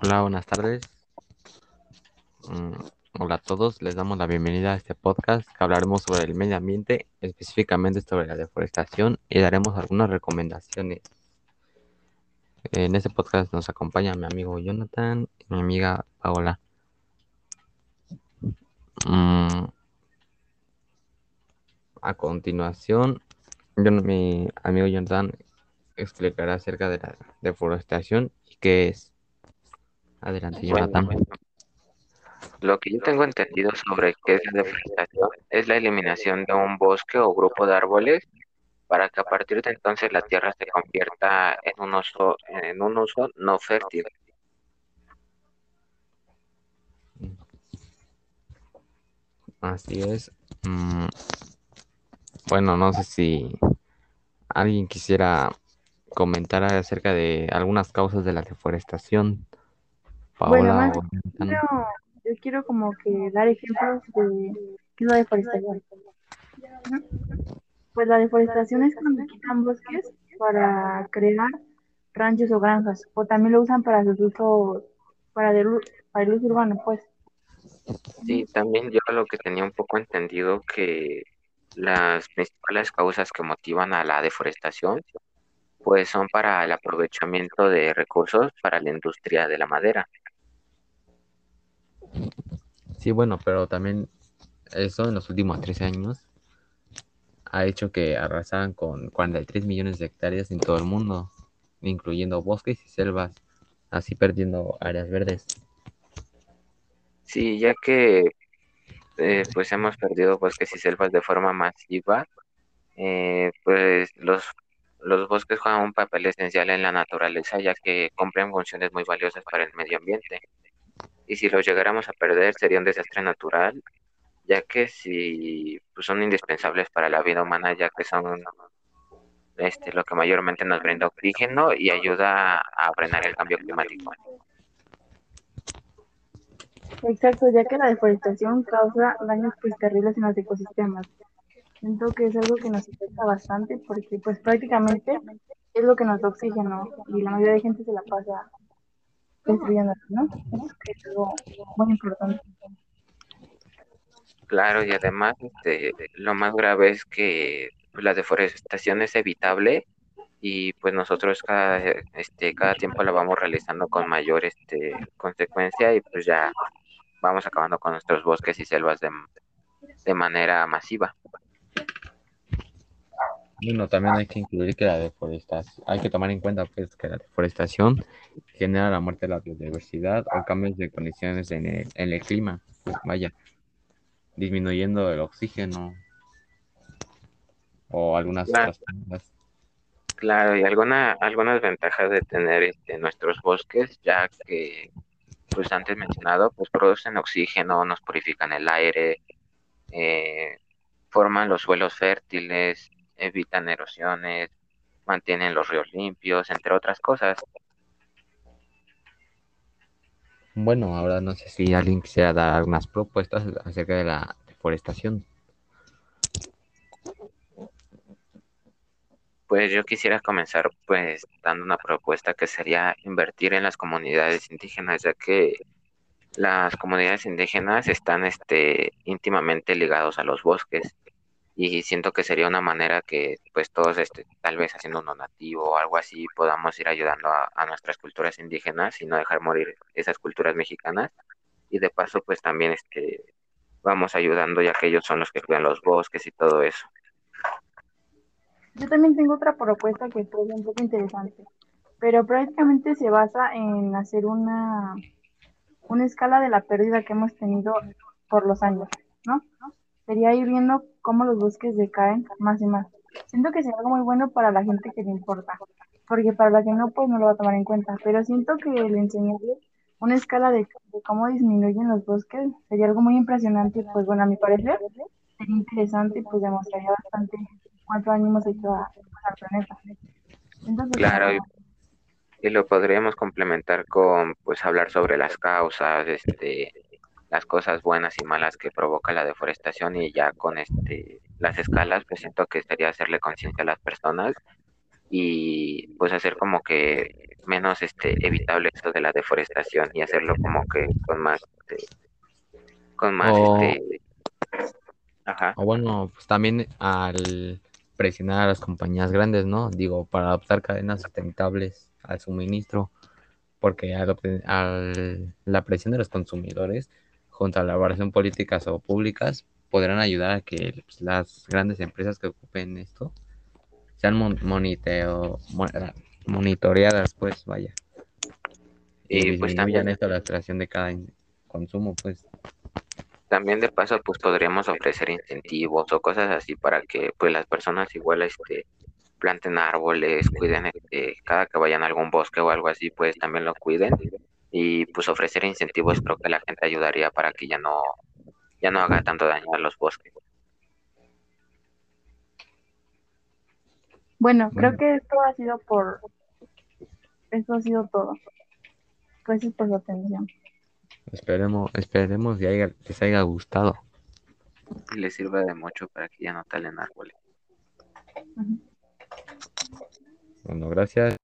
Hola, buenas tardes. Mm, hola a todos, les damos la bienvenida a este podcast que hablaremos sobre el medio ambiente, específicamente sobre la deforestación y daremos algunas recomendaciones. En este podcast nos acompaña mi amigo Jonathan y mi amiga Paola. Mm, a continuación, yo, mi amigo Jonathan explicará acerca de la deforestación y qué es. Adelante, Jonathan. Bueno, lo que yo tengo entendido sobre qué es la deforestación es la eliminación de un bosque o grupo de árboles para que a partir de entonces la tierra se convierta en un uso, en un uso no fértil. Así es. Mm, bueno, no sé si alguien quisiera comentar acerca de algunas causas de la deforestación. Bueno, Paola más o bien Jonathan. quiero, yo quiero como que dar ejemplos de qué es la deforestación. Pues la deforestación es cuando quitan bosques para crear ranchos o granjas, o también lo usan para sus usos, para, el u- para el uso urbano, pues. Sí, también yo lo que tenía un poco entendido que las principales causas que motivan a la deforestación pues son para el aprovechamiento de recursos para la industria de la madera. Sí, bueno, pero también eso en los últimos 13 años ha hecho que arrasaran con 43 millones de hectáreas en todo el mundo, incluyendo bosques y selvas, así perdiendo áreas verdes. Sí, ya que eh, pues hemos perdido bosques y selvas de forma masiva, eh, pues los, los bosques juegan un papel esencial en la naturaleza, ya que cumplen funciones muy valiosas para el medio ambiente. Y si los llegáramos a perder, sería un desastre natural, ya que si pues, son indispensables para la vida humana, ya que son este, lo que mayormente nos brinda oxígeno y ayuda a frenar el cambio climático. Exacto, ya que la deforestación causa daños pues terribles en los ecosistemas. Siento que es algo que nos afecta bastante porque pues prácticamente es lo que nos da oxígeno y la mayoría de gente se la pasa destruyéndolo, ¿no? Eso que es algo muy importante. Claro, y además este, lo más grave es que la deforestación es evitable y pues nosotros cada, este, cada tiempo la vamos realizando con mayor este, consecuencia y pues ya vamos acabando con nuestros bosques y selvas de, de manera masiva. Bueno, también hay que incluir que la deforestación, hay que tomar en cuenta pues que la deforestación genera la muerte de la biodiversidad o cambios de condiciones en el, en el clima, pues vaya, disminuyendo el oxígeno o algunas Claro. otras cosas. Claro, y alguna, algunas ventajas de tener este, nuestros bosques, ya que, pues antes mencionado, pues producen oxígeno, nos purifican el aire, eh, forman los suelos fértiles, evitan erosiones, mantienen los ríos limpios, entre otras cosas. Bueno, ahora no sé si alguien quisiera dar algunas propuestas acerca de la deforestación. Pues yo quisiera comenzar pues dando una propuesta que sería invertir en las comunidades indígenas, ya que las comunidades indígenas están este, íntimamente ligados a los bosques y siento que sería una manera que pues todos este, tal vez haciendo un donativo o algo así podamos ir ayudando a, nuestras culturas indígenas y no dejar morir esas culturas mexicanas y de paso pues también este vamos ayudando ya que ellos son los que cuidan los bosques y todo eso. Yo también tengo otra propuesta que ser un poco interesante, pero prácticamente se basa en hacer una, una escala de la pérdida que hemos tenido por los años, ¿no? Sería ir viendo cómo los bosques decaen más y más. Siento que sería algo muy bueno para la gente que le importa, porque para la que no, pues no lo va a tomar en cuenta, pero siento que el enseñarle una escala de, de cómo disminuyen los bosques sería algo muy impresionante pues bueno, a mi parecer sería interesante y pues demostraría bastante cuánto daño hemos hecho a, al planeta. Entonces, Claro, y, y lo podríamos complementar con pues hablar sobre las causas, este, las cosas buenas y malas que provoca la deforestación y ya con este las escalas pues siento que sería hacerle conciencia a las personas y pues hacer como que menos este evitable esto de la deforestación y hacerlo como que con más este, con más O- este ajá O bueno, pues también al presionar a las compañías grandes, ¿no? Digo, para adoptar cadenas sustentables al suministro, porque al, al- la presión de los consumidores junto a la elaboración políticas o públicas podrán ayudar a que pues, las grandes empresas que ocupen esto sean mon- moniteo- mon- monitoreadas, pues vaya. Y, y pues también esto la extracción de cada consumo, pues. también de paso pues podríamos ofrecer incentivos o cosas así para que pues las personas igual este planten árboles, cuiden este, cada que vayan a algún bosque o algo así pues también lo cuiden y pues ofrecer incentivos creo que la gente ayudaría para que ya no ya no haga tanto daño a los bosques. Bueno, creo que esto ha sido por... Esto ha sido todo. Gracias por su atención. Esperemos, esperemos que haya- les haya gustado. y les sirva de mucho para que ya no talen árboles. Bueno, gracias.